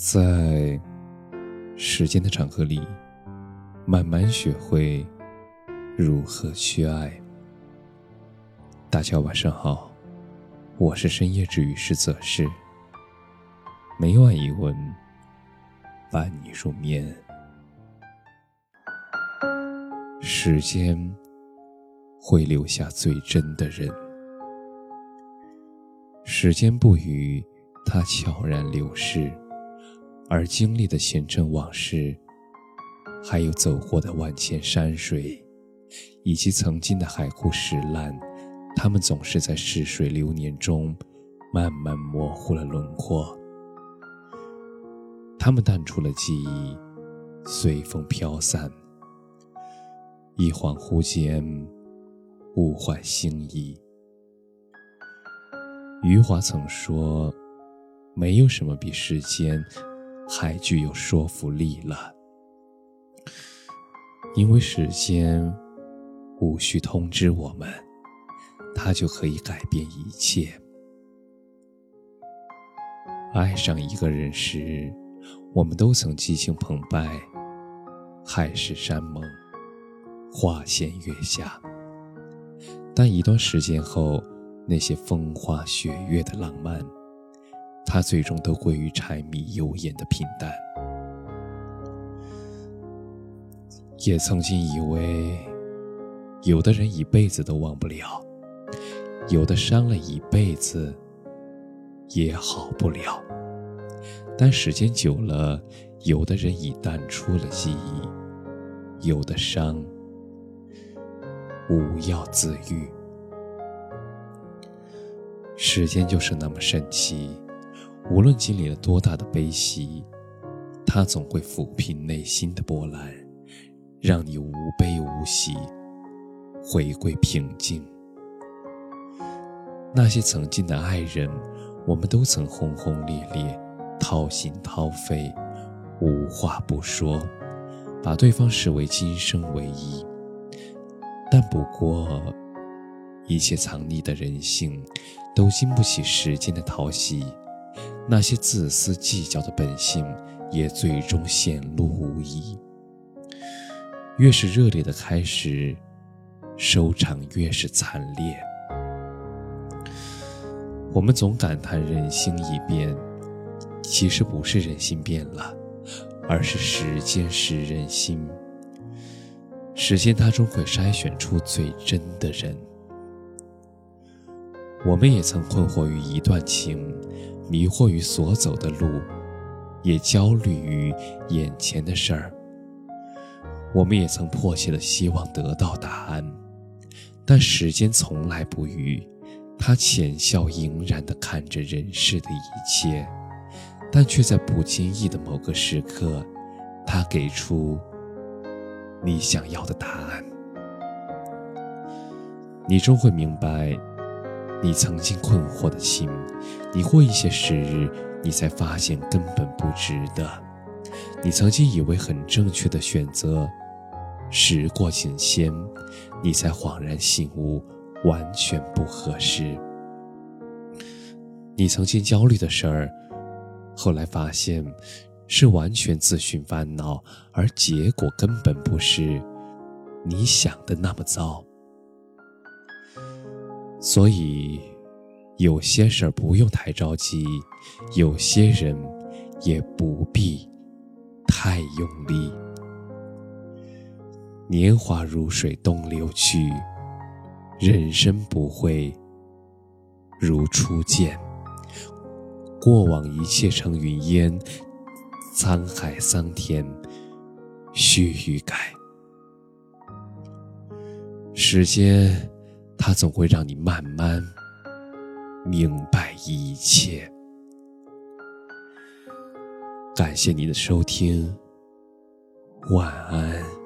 在时间的长河里，慢慢学会如何去爱。大家晚上好，我是深夜治愈师泽是。每晚一文伴你入眠。时间会留下最真的人，时间不语，它悄然流逝。而经历的前尘往事，还有走过的万千山水，以及曾经的海枯石烂，他们总是在逝水流年中，慢慢模糊了轮廓。他们淡出了记忆，随风飘散。一恍惚间，物换星移。余华曾说：“没有什么比时间。”还具有说服力了，因为时间无需通知我们，它就可以改变一切。爱上一个人时，我们都曾激情澎湃，海誓山盟，花前月下。但一段时间后，那些风花雪月的浪漫。他最终都归于柴米油盐的平淡。也曾经以为，有的人一辈子都忘不了，有的伤了一辈子也好不了。但时间久了，有的人已淡出了记忆，有的伤无药自愈。时间就是那么神奇。无论经历了多大的悲喜，它总会抚平内心的波澜，让你无悲无喜，回归平静。那些曾经的爱人，我们都曾轰轰烈烈，掏心掏肺，无话不说，把对方视为今生唯一。但不过，一切藏匿的人性，都经不起时间的淘洗。那些自私计较的本性，也最终显露无遗。越是热烈的开始，收场越是惨烈。我们总感叹人心已变，其实不是人心变了，而是时间使人心。时间它终会筛选出最真的人。我们也曾困惑于一段情。迷惑于所走的路，也焦虑于眼前的事儿。我们也曾迫切的希望得到答案，但时间从来不语，他浅笑盈然的看着人世的一切，但却在不经意的某个时刻，他给出你想要的答案。你终会明白。你曾经困惑的心，你过一些时日，你才发现根本不值得。你曾经以为很正确的选择，时过境迁，你才恍然醒悟，完全不合适。你曾经焦虑的事儿，后来发现是完全自寻烦恼，而结果根本不是你想的那么糟。所以，有些事儿不用太着急，有些人也不必太用力。年华如水东流去，人生不会如初见。过往一切成云烟，沧海桑田须臾改。时间。它总会让你慢慢明白一切。感谢你的收听，晚安。